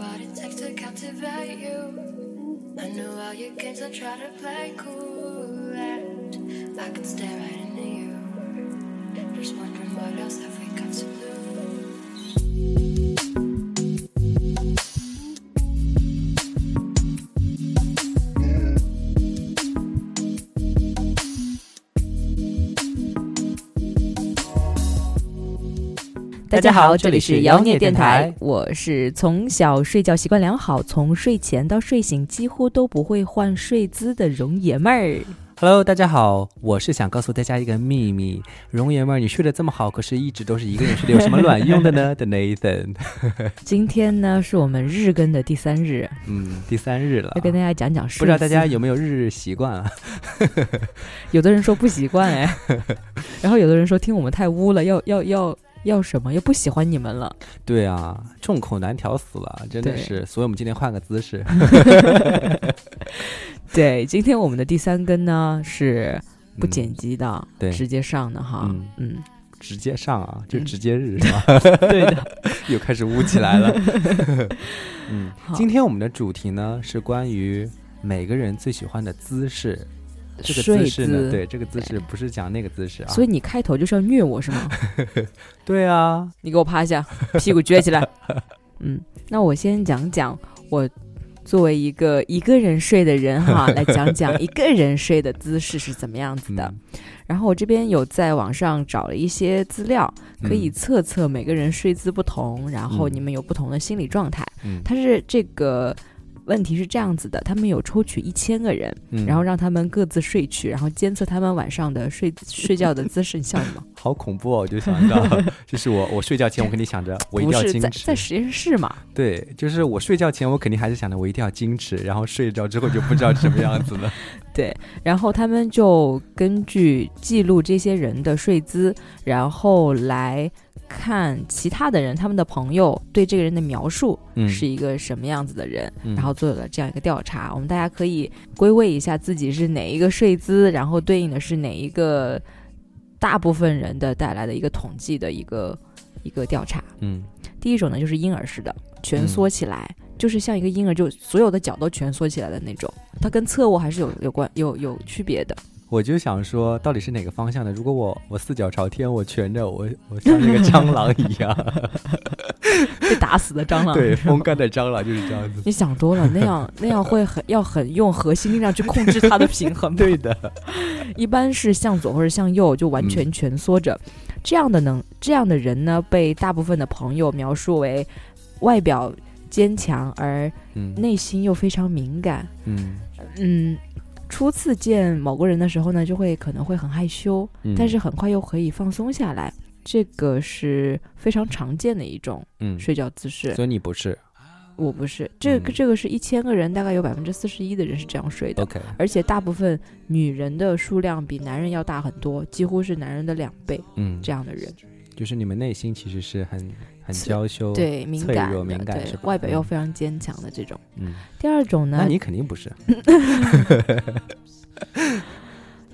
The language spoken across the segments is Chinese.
what it takes to captivate you. I know all your games, I try to play cool. And I could stare right into you. Just wondering what else have we got to lose. 大家好，这里是妖孽电台，我是从小睡觉习惯良好，从睡前到睡醒几乎都不会换睡姿的容爷们儿。Hello，大家好，我是想告诉大家一个秘密，容爷们儿，你睡得这么好，可是一直都是一个人睡的，有什么卵用的呢？的 Nathan，今天呢是我们日更的第三日，嗯，第三日了要，跟大家讲讲睡。不知道大家有没有日日习惯啊？有的人说不习惯哎，然后有的人说听我们太污了，要要要要什么，又不喜欢你们了。对啊，众口难调死了，真的是，所以我们今天换个姿势，对，今天我们的第三根呢是不嗯剪辑的，对直接上的哈。嗯嗯，直接上啊，就嗯直接日是吧？对的。又开始污起来了。嗯好，今天我们的主题呢是关于每个人最喜欢的姿势。这个睡姿势呢，对，这个姿势不是讲那个姿势啊。所以你开头就是要虐我是吗？对啊，你给我趴下，屁股撅起来。嗯，那我先讲讲我作为一个一个人睡的人哈，来讲讲一个人睡的姿势是怎么样子的。嗯然后我这边有在网上找了一些资料，可以嗯测测每个人睡姿不同，然后嗯你们有不同的心理状态。嗯它是这个。问题是这样子的，他们有抽取一千个人，嗯然后让他们各自睡去，然后监测他们晚上的睡睡觉的姿势。你笑什么？好恐怖哦！我就想到，就是我我睡觉前我肯定想着我一定要矜持，在在实验室嘛？对，就是我睡觉前我肯定还是想着我一定要矜持，然后睡着之后就不知道什么样子了。对，然后他们就根据记录这些人的睡姿，然后来看其他的人，他们的朋友对这个人的描述嗯是一个什么样子的人，嗯然后做了这样一个调查。我们大家可以归位一下自己是哪一个睡姿，然后对应的是哪一个大部分人的带来的一个统计的一个一个调查。嗯第一种呢就是婴儿式的，蜷缩起来，就是像一个婴儿，就所有的脚都蜷缩起来的那种。它跟侧卧还是有有关有有区别的。我就想说，到底是哪个方向的？如果我我四脚朝天，我蜷着，我我像那个蟑螂一样，被打死的蟑螂。对，风干的蟑螂就是这样子。你想多了，那样那样会很要很用核心力量去控制它的平衡。对，的，一般是向左或者向右就完全蜷缩着。这样的能这样的人呢，被大部分的朋友描述为外表坚强，而嗯。内心又非常敏感。嗯。嗯，初次见某个人的时候呢，就会可能会很害羞，嗯，但是很快又可以放松下来。这个是非常常见的一种嗯，睡觉姿势。所以你不是。我不是，这个、嗯这个是一千个人，大概有百分之四十一的人是这样睡的，OK，而且大部分女人的数量比男人要大很多，几乎是男人的两倍。嗯，这样的人，就是你们内心其实是很很娇羞，，对敏感对是外表又嗯非常坚强的这种。嗯，第二种呢那，你肯定不是，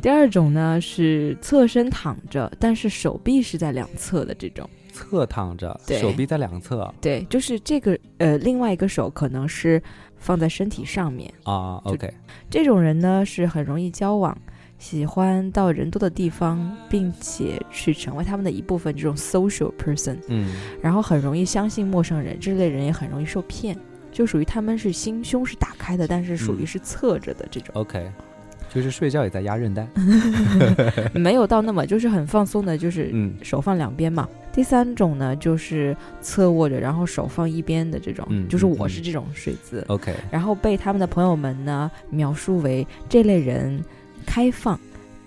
第二种呢是侧身躺着，但是手臂是在两侧的这种。侧躺着，对手臂在两侧对，就是这个呃，另外一个手可能是放在身体上面。啊，OK，这种人呢是很容易交往，喜欢到人多的地方，并且去成为他们的一部分。这种 social person，嗯。然后很容易相信陌生人，这类人也很容易受骗，就属于他们是心胸是打开的，但是属于嗯。是侧着的这种，，OK，就是睡觉也在压韧带，没有到那么就是很放松的，就是嗯。手放两边嘛。第三种呢，就是侧卧着，然后手放一边的这种，嗯就是我是这种睡姿。，OK，然后被他们的朋友们呢描述为这类人开放，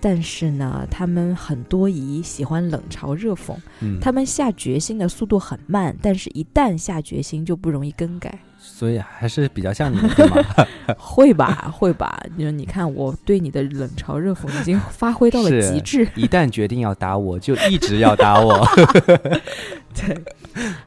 但是呢，他们很多疑，喜欢冷嘲热讽。嗯，他们下决心的速度很慢，但是一旦下决心就不容易更改。所以还是比较像你的，对吗？会吧，会吧？你说，你看我对你的冷嘲热讽已经发挥到了极致。一旦决定要打我，就一直要打我。对，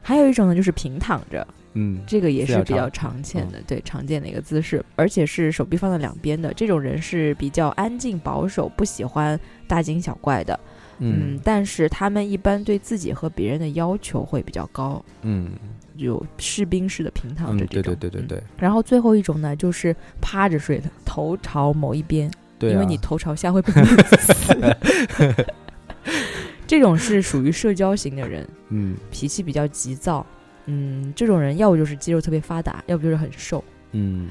还有一种呢，就是平躺着，嗯，这个也是比较常常见的，对常见的一个姿势，而且是手臂放在两边的。这种人是比较安静保守，不喜欢大惊小怪的。嗯，但是他们一般对自己和别人的要求会比较高，嗯有士兵式的平躺嗯，着这种。对对对对嗯对然后最后一种呢，就是趴着睡的，头朝某一边，对啊，因为你头朝下会被。这种是属于社交型的人，嗯脾气比较急躁。嗯，这种人要不就是肌肉特别发达，要不就是很瘦，嗯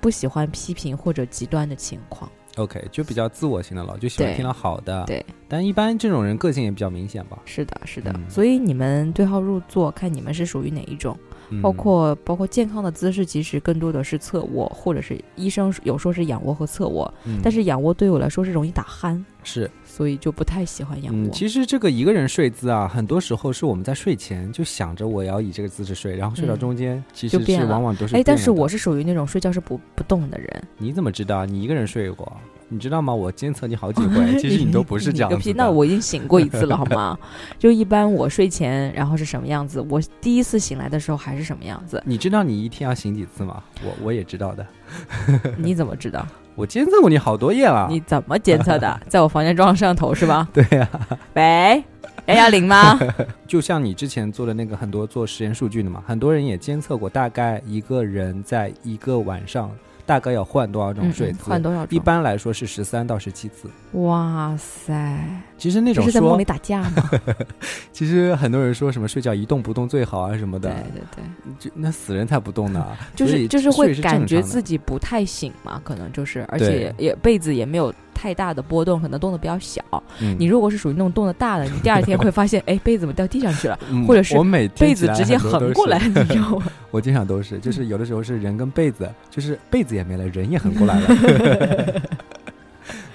不喜欢批评或者极端的情况。，OK，就比较自我型的了，就喜欢听到好的。对，但一般这种人个性也比较明显吧。是的，是的。嗯所以你们对号入座，看你们是属于哪一种。嗯包括包括健康的姿势，其实更多的是侧卧，或者是医生有说是仰卧和侧卧，嗯但是仰卧对我来说是容易打鼾，是所以就不太喜欢仰卧。嗯，其实这个一个人睡姿啊，很多时候是我们在睡前就想着我要以这个姿势睡，然后睡到嗯中间，其实往往都是哎，但是我是属于那种睡觉是不不动的人，你怎么知道？你一个人睡过？你知道吗？我监测你好几回，其实你都不是这样你个屁！那我已经醒过一次了，好吗？就一般我睡前，然后是什么样子，我第一次醒来的时候还是什么样子，你知道你一天要醒几次吗？我我也知道的，你怎么知道？我监测过你好多夜了。你怎么监测的？在我房间装了摄像头是吧？对呀、喂，幺幺零吗？就像你之前做的那个很多做实验数据的嘛，很多人也监测过，大概一个人在一个晚上大概要换多少种睡姿？换多少种？一般来说是十三到十七次。哇塞，其实那种这是在梦里，打架吗？其实很多人说什么睡觉一动不动最好啊什么的，对对对，就那死人才不动呢。就是就是会感觉自己不太醒嘛，可能就是，而且也被子也没有太大的波动，可能动的比较小。嗯你如果是属于那种动的大的，你第二天会发现，哎，被子怎么掉地上去了？嗯 或者是我每被子直接横过来，你知道吗？我经常都是，就是有的时候是人跟被子，就是被子也没了，人也横过来了。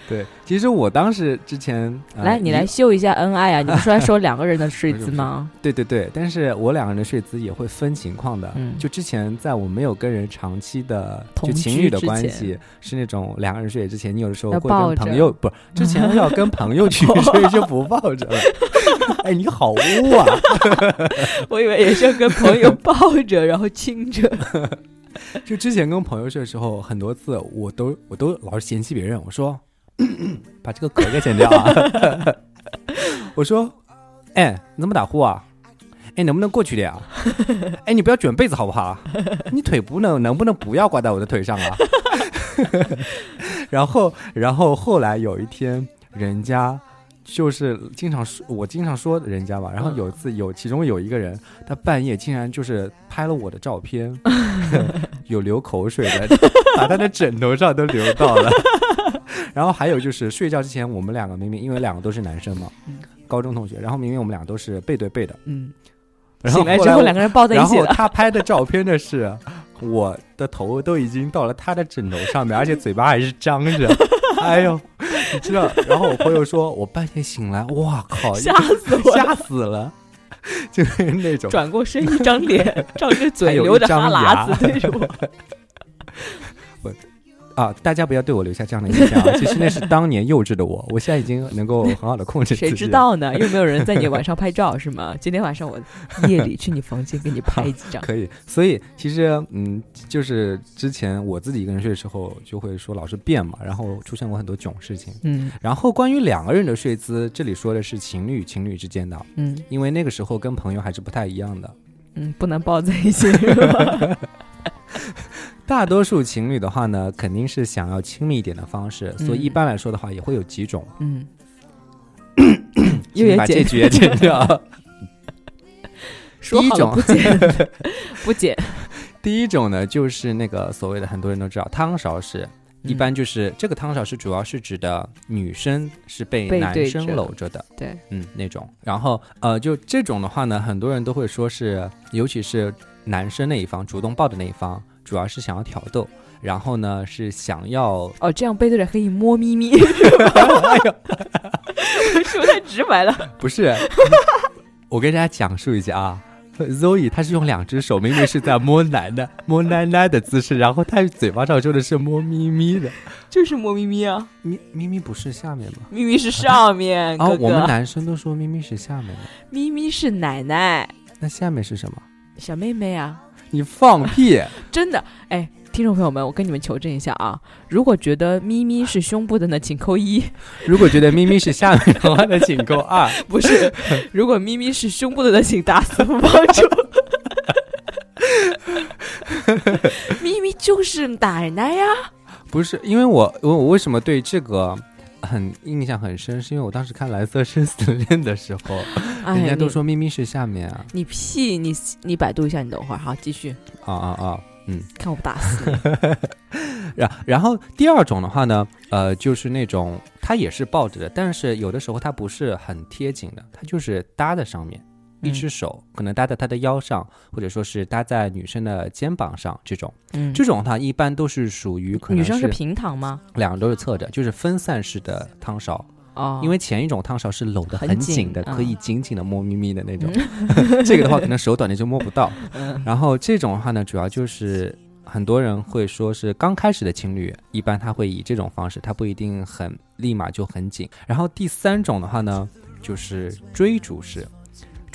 对，其实我当时之前、呃来，你来秀一下恩爱啊！你不是来说两个人的睡姿吗？对对对，但是我两个人的睡姿也会分情况的。嗯就之前在我没有跟人长期的就情侣的关系，是那种两个人睡之前，你有的时候会跟朋友不，之前要跟朋友去 睡就不抱着了。哎，你好污啊！我以为也是要跟朋友抱着，然后亲着。就之前跟朋友睡的时候，很多次我都我都老是嫌弃别人，我说 把这个壳给剪掉啊。我说，哎，你怎么打呼啊？哎，能不能过去点啊？哎，你不要卷被子好不好？你腿不能能不能不要挂在我的腿上啊？然后，然后后来有一天，人家就是经常说，我经常说人家吧。然后有一次有其中有一个人，他半夜竟然就是拍了我的照片，有流口水的，把他的枕头上都流到了。然后还有就是睡觉之前，我们两个明明因为两个都是男生嘛，嗯高中同学，然后明明我们俩都是背对背的，嗯，然后醒来之后两个人抱在一起然后起。他拍的照片的是我的头都已经到了他的枕头上面，而且嘴巴还是张着。哎呦，你知道？然后我朋友说，我半夜醒来，哇靠，吓死我！吓死了，就是那种。转过身，一张脸，张着嘴，流着张哈喇子那种我。啊，大家不要对我留下这样的印象啊！其实那是当年幼稚的我，我现在已经能够很好的控制自己。谁知？道呢？又没有人在你晚上拍照是吗？今天晚上我夜里去你房间给你拍几张。可以，所以其实嗯，就是之前我自己一个人睡的时候，就会说老是变嘛，然后出现过很多囧事情。嗯然后关于两个人的睡姿，这里说的是情侣情侣之间的，嗯因为那个时候跟朋友还是不太一样的。嗯，不能抱在一起？大多数情侣的话呢，肯定是想要亲密一点的方式，所以嗯一般来说的话，也会有几种。嗯，请 又也剪把这句也剪掉。说好不剪，不剪。第一种呢，就是那个所谓的很多人都知道汤勺式，一般就是这个汤勺式主要是指的女生是被男生搂着的，对，嗯，那种。然后呃，就这种的话呢，很多人都会说是，尤其是男生那一方主动抱的那一方，主要是想要挑逗，然后呢是想要哦，这样背对着可以摸咪咪，哎呦，说太直白了。不是，我跟大家讲述一下啊。Zoe 她是用两只手，明明是在摸奶奶、摸奶奶的姿势，然后她嘴巴上说的是摸咪咪的，就是摸咪咪啊，咪咪咪不是下面吗？咪咪是上面，啊，哥哥我们男生都说咪咪是下面的，咪咪是奶奶，那下面是什么？小妹妹啊，你放屁！真的，哎，听众朋友们，我跟你们求证一下啊，如果觉得咪咪是胸部的呢，请扣一；如果觉得咪咪是下面的话呢，请扣二。不是，如果咪咪是胸部的呢，请打死不帮助。咪咪就是奶奶呀，不是，因为我我我为什么对这个很印象很深，是因为我当时看《蓝色生死恋》的时候，人哎，家都说咪咪是下面啊你屁，你你百度一下，你等会儿，好，继续啊啊啊，嗯。看我不打死你。然然后第二种的话呢，呃，就是那种它也是抱着的，但是有的时候它不是很贴紧的，它就是搭在上面，一嗯只手可能搭在她的腰上，或者说是搭在女生的肩膀上，这种嗯，这种的话一般都是属于可能女生是平躺吗？两个都是侧着，就是分散式的汤勺，哦，因为前一种汤勺是搂得很很紧的，可以紧紧的摸咪咪的那种，这个的话可能手短的就摸不到。嗯然后这种的话呢，主要就是很多人会说是刚开始的情侣，一般他会以这种方式，他不一定很立马就很紧。然后第三种的话呢，就是追逐式。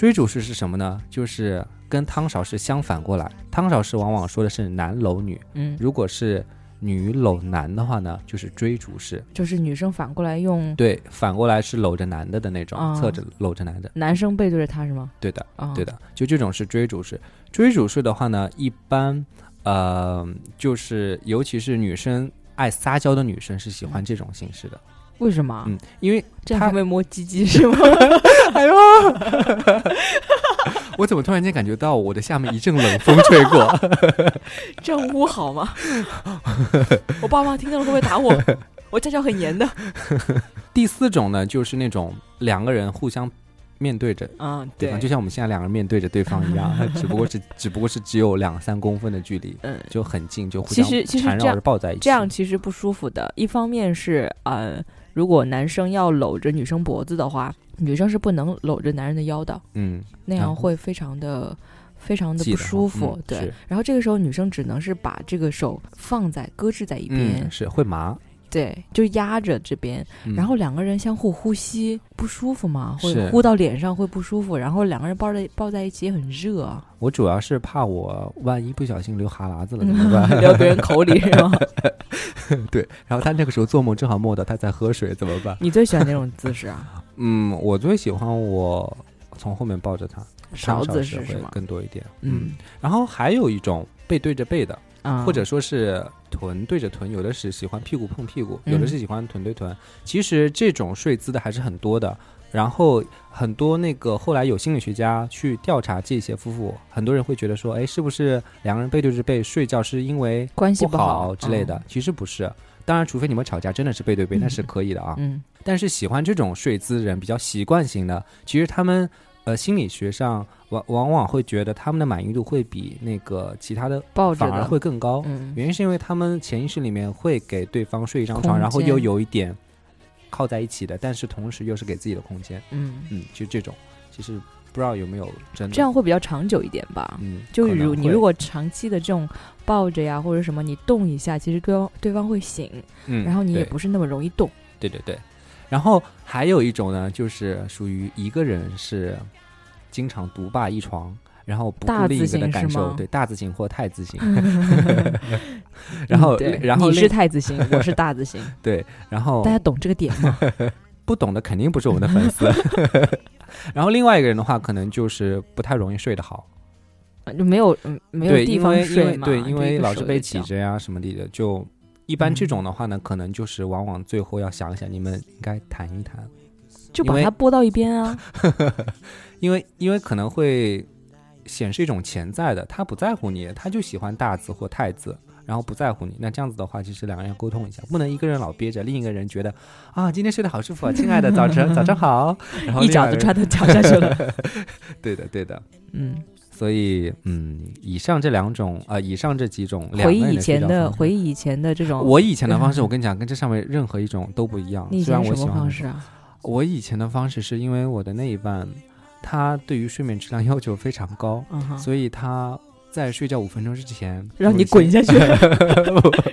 追逐式是什么呢？就是跟汤勺是相反过来，汤勺式往往说的是男搂女，嗯，如果是女搂男的话呢，就是追逐式。就是女生反过来用对，反过来是搂着男的的那种，哦侧着搂着男的。男生背对着他是吗？对的，啊，对的，就这种是追逐式。追逐式的话呢，一般呃，就是尤其是女生爱撒娇的女生是喜欢这种形式的。为什么？嗯，因为这样他会摸鸡鸡是吗？哎呦，我怎么突然间感觉到我的下面一阵冷风吹过？这样污好吗？我爸妈听到了会不会打我？我家教很严的。第四种呢，就是那种两个人互相面对着。啊，对就像我们现在两个人面对着对方一样，只不过是只不过是只有两三公分的距离，嗯，就很近，就互相其实其实缠绕这样着抱在一起。这样其实不舒服的。一方面是呃，如果男生要搂着女生脖子的话，女生是不能搂着男人的腰的，嗯，那样会非常的。非常的不舒服，对。然后这个时候女生只能是把这个手放在搁置在一边，嗯，是会麻。对，就压着这边，嗯然后两个人相互呼吸，不舒服嘛，会是呼到脸上会不舒服，然后两个人抱在抱在一起也很热啊，我主要是怕我万一不小心流哈喇子了 怎么办？流别人口里是吗？对，然后他那个时候做梦正好梦到他在喝水，怎么办？你最喜欢哪种姿势啊？嗯，我最喜欢我从后面抱着他，勺子是会是？更多一点。嗯然后还有一种背对着背的，啊，或者说是臀对着臀，有的是喜欢屁股碰屁股，嗯有的是喜欢臀对臀。其实这种睡姿的还是很多的。然后很多那个后来有心理学家去调查这些夫妇，很多人会觉得说，哎，是不是两个人背对着背睡觉是因为关系不好之类的？嗯其实不是。当然，除非你们吵架真的是背对背，那是可以的啊。嗯但是喜欢这种睡姿人比较习惯型的，其实他们呃心理学上往往往会觉得他们的满意度会比那个其他的抱着反而，会更高。嗯原因是因为他们潜意识里面会给对方睡一张床，然后又有一点靠在一起的，但是同时又是给自己的空间。嗯，嗯，就这种，其实不知道有没有真的这样会比较长久一点吧。嗯，就如你如果长期的这种抱着呀或者什么，你动一下，其实对方对方会醒，嗯，然后你也不是那么容易动。对对对，然后还有一种呢，就是属于一个人是经常独霸一床，然后不顾另一个的感受，对大字型或太字型。然后嗯对，然后你是太子型，我是大字型，对，然后大家懂这个点吗？不懂的肯定不是我们的粉丝。然后另外一个人的话，可能就是不太容易睡得好，啊就没有嗯没有，地方睡嘛，对，因为老是被挤着呀啊什么的，就一般这嗯种的话呢，可能就是往往最后要想一想，你们应该谈一谈，就把它拨到一边啊。因为因为可能会显示一种潜在的，他不在乎你，他就喜欢大字或太字。然后不在乎你，那这样子的话，其实两个人要沟通一下，不能一个人老憋着，另一个人觉得啊，今天睡得好舒服啊，亲爱的，早晨早上好，然后一脚就踹到脚下去了。对的对的，嗯，所以嗯，以上这两种呃，以上这几种两回忆以前的回忆以前的这种，我以前的方式，我跟你讲，跟这上面任何一种都不一样。你然前什么我喜欢方式啊？我以前的方式是因为我的那一半，他对于睡眠质量 要求非常高，嗯，所以他在睡觉五分钟之前，让你滚下去，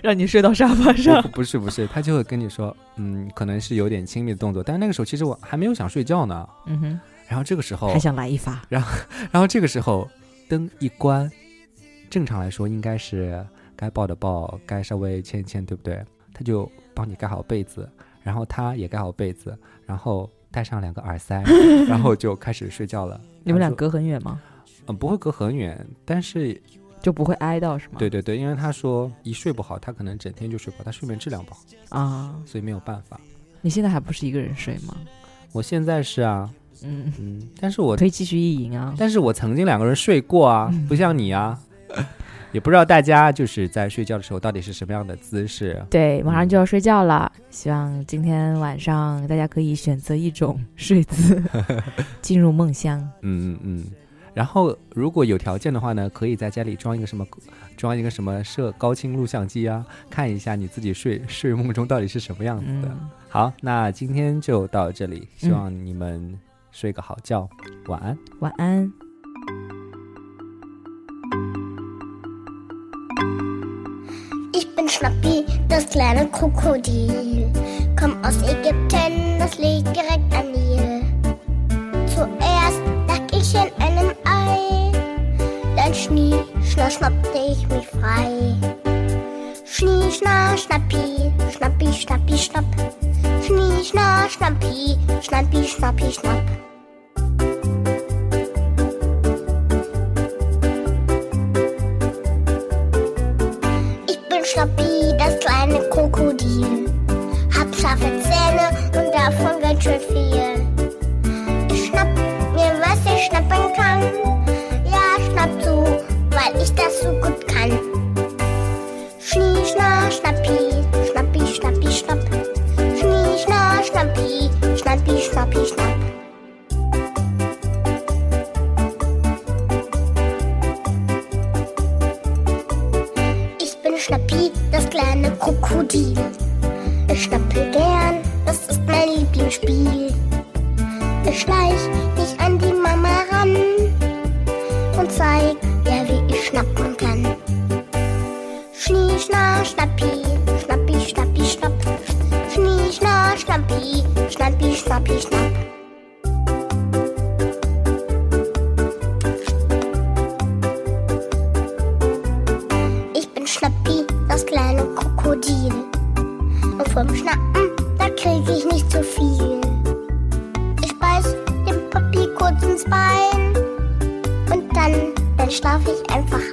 让你睡到沙发上不。是不是，他就会跟你说，嗯，可能是有点亲密的动作，但是那个时候其实我还没有想睡觉呢。嗯哼，然后这个时候还，想来一发。然后然后这个时候灯一关，正常来说应该是该抱的抱，该稍微牵一牵，对不对？他就帮你盖好被子，然后他也盖好被子，然后戴上两个耳塞，然后就开始睡觉了。你们俩隔很远吗？嗯，不会隔很远，但是就不会挨到是吗？对对对，因为他说一睡不好，他可能整天就睡不好，他睡眠质量不好，啊，所以没有办法。你现在还不是一个人睡吗？我现在是啊，嗯，嗯，但是我可以继续意淫啊。但是我曾经两个人睡过啊，不像你啊，也不知道大家就是在睡觉的时候到底是什么样的姿势。对，马上就要睡觉了，希望今天晚上大家可以选择一种睡姿，进入梦乡。嗯嗯嗯。然后如果有条件的话呢，可以在家里装一个什么，装一个什么摄高清录像机啊，看一下你自己睡 睡梦中到底是什么样子的。嗯，好，那今天就到这里，希望你们睡个好觉，晚安。晚安。 Ich bin Schnappi, das kleine Krokodil. Komm aus Ägypten, das liegt direkt an Nil. Zuerst lag ich in einem Ei, dann schnie, schna, schnappte ich mich frei. Schnie, schna, schnappi, schnappi, schnappi, schnapp. Schnie, schna, schnappi, schnappi, schnappi, schnapp. Ich bin Schnappi, das kleine Krokodil. Hab scharfe Zähne und davon ganz schön viel. Krokodil. Ich schnappe gern, das ist mein Lieblingsspiel. Ich schleich mich an die Mama ran und zeig ihr, wie ich schnappen kann. Schnie, schna, schnappi, schnappi, schnappi, schnapp. Schnie, schna, schnappi, schnappi, schnappi, schnapp. Vom Schnappen, da krieg ich nicht zu viel. Ich beiß dem Papi kurz ins Bein. Und dann, dann schlaf ich einfach